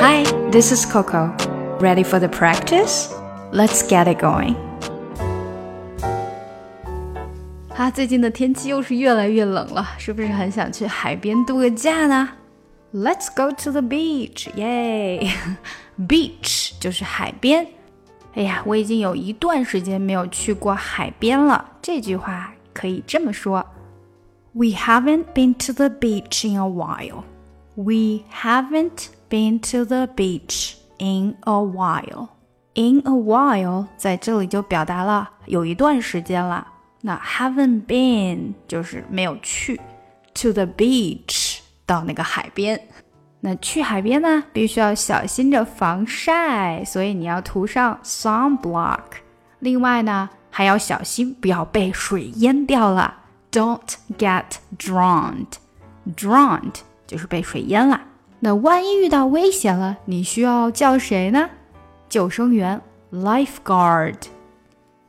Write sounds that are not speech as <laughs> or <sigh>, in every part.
Hi, this is Coco. Ready for the practice? Let's get it going. 哈，最近的天气又是越来越冷了，是不是很想去海边度个假呢？Let's go to the beach, yay! <laughs> Beach 就是海边。哎呀，我已经有一段时间没有去过海边了。这句话可以这么说：We haven't been to the beach in a while. We haven't been to the beach in a while. In a while 在这里就表达了有一段时间了。那 haven't been 就是没有去 to the beach 到那个海边。那去海边呢，必须要小心着防晒，所以你要涂上 sunblock。另外呢，还要小心不要被水淹掉了，Don't get drowned。Drowned 就是被水淹了。那万一遇到危险了，你需要叫谁呢？救生员，lifeguard。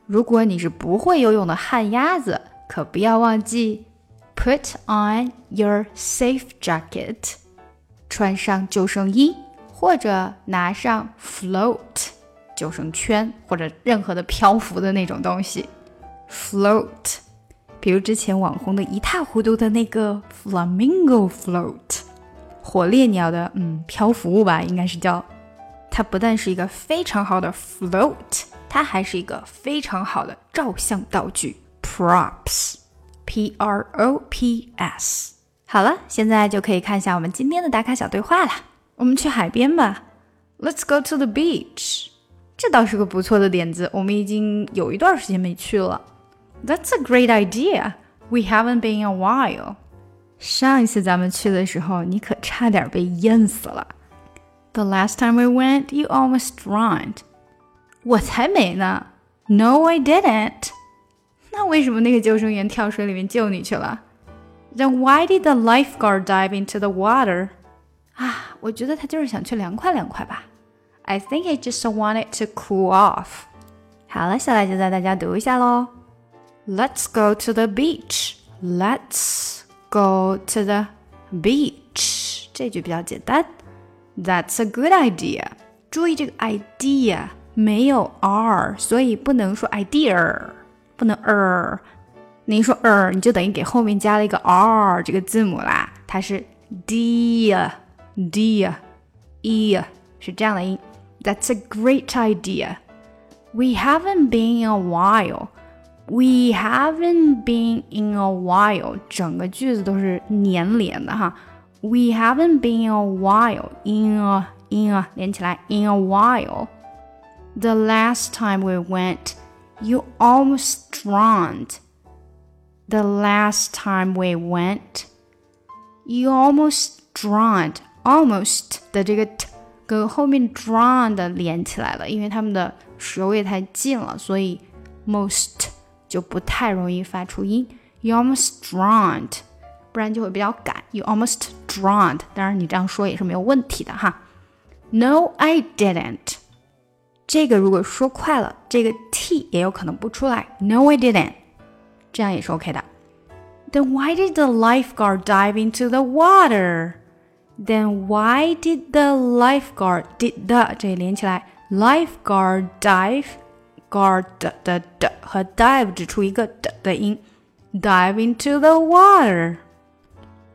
如果你是不会游泳的旱鸭子，可不要忘记 put on your safe jacket。穿上救生衣，或者拿上 float 救生圈，或者任何的漂浮的那种东西。float，比如之前网红的一塌糊涂的那个 flamingo float，火烈鸟的嗯漂浮物吧，应该是叫。它不但是一个非常好的 float，它还是一个非常好的照相道具 props，p r o p s。好了，现在就可以看一下我们今天的打卡小对话了。我们去海边吧，Let's go to the beach。这倒是个不错的点子，我们已经有一段时间没去了。That's a great idea. We haven't been a while. 上一次咱们去的时候，你可差点被淹死了。The last time we went, you almost drowned. 我才没呢。No, I didn't. 那为什么那个救生员跳水里面救你去了？then why did the lifeguard dive into the water? 啊，我觉得他就是想去凉快凉快吧。I think he just wanted to cool off. 好了，下来就带大家读一下喽。Let's go to the beach. Let's go to the beach. 这句比较简单。That's a good idea. 注意这个 idea 没有 r，所以不能说 idea，不能 er。你说儿，你就等于给后面加了一个 r 这个字母啦，它是 d d e 是这样的音。That's a great idea. We haven't been in a while. We haven't been in a while. 整个句子都是粘连的哈。We haven't been in a while. In a in a 连起来 in a while. The last time we went, you almost drowned the last time we went, you almost drowned. Almost 的这个 t 跟后面 drowned 连起来了，因为它们的舌位太近了，所以 most 就不太容易发出音。You almost drowned，不然就会比较赶。You almost drowned，当然你这样说也是没有问题的哈。No, I didn't。这个如果说快了，这个 t 也有可能不出来。No, I didn't。这样也是 OK 的。Then why did the lifeguard dive into the water? Then why did the lifeguard did the 这里连起来，lifeguard dive guard 的的的 和 dive 只出一个的的音，dive into the water.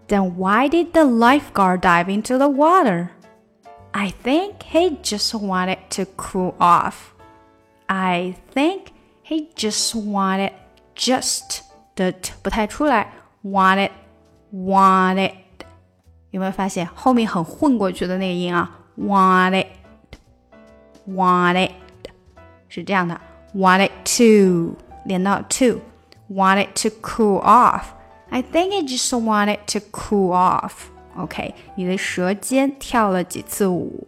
Then why did the lifeguard dive into the water? I think he just wanted to cool off. I think he just wanted just 的不太出来，wanted wanted 有没有发现后面很混过去的那个音啊？wanted wanted 是这样的 ，wanted to 连到 to wanted to cool off。I think I just wanted to cool off。OK，你的舌尖跳了几次舞？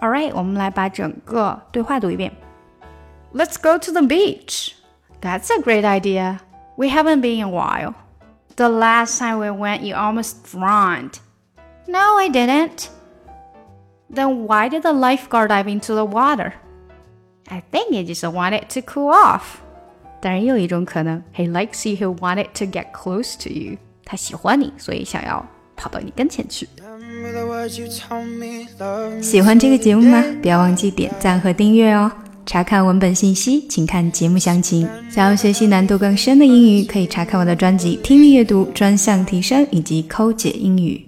All right，我们来把整个对话读一遍。Let's go to the beach. That's a great idea. We haven't been in a while. The last time we went, you almost drowned. No, I didn't. Then why did the lifeguard dive into the water? I think he just wanted to cool off. 当然，也有一种可能，He likes you. He wanted to get close to you. 他喜欢你，所以想要跑到你跟前去。喜欢这个节目吗？不要忘记点赞和订阅哦。查看文本信息，请看节目详情。想要学习难度更深的英语，可以查看我的专辑《听力阅读专项提升》以及《抠解英语》。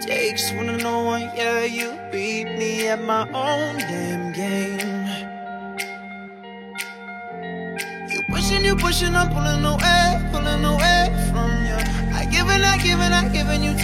Takes one to know one, yeah, you beat me at my own damn game. You pushing, you pushing, I'm pulling away, pulling away from you. I give and I give and I give and you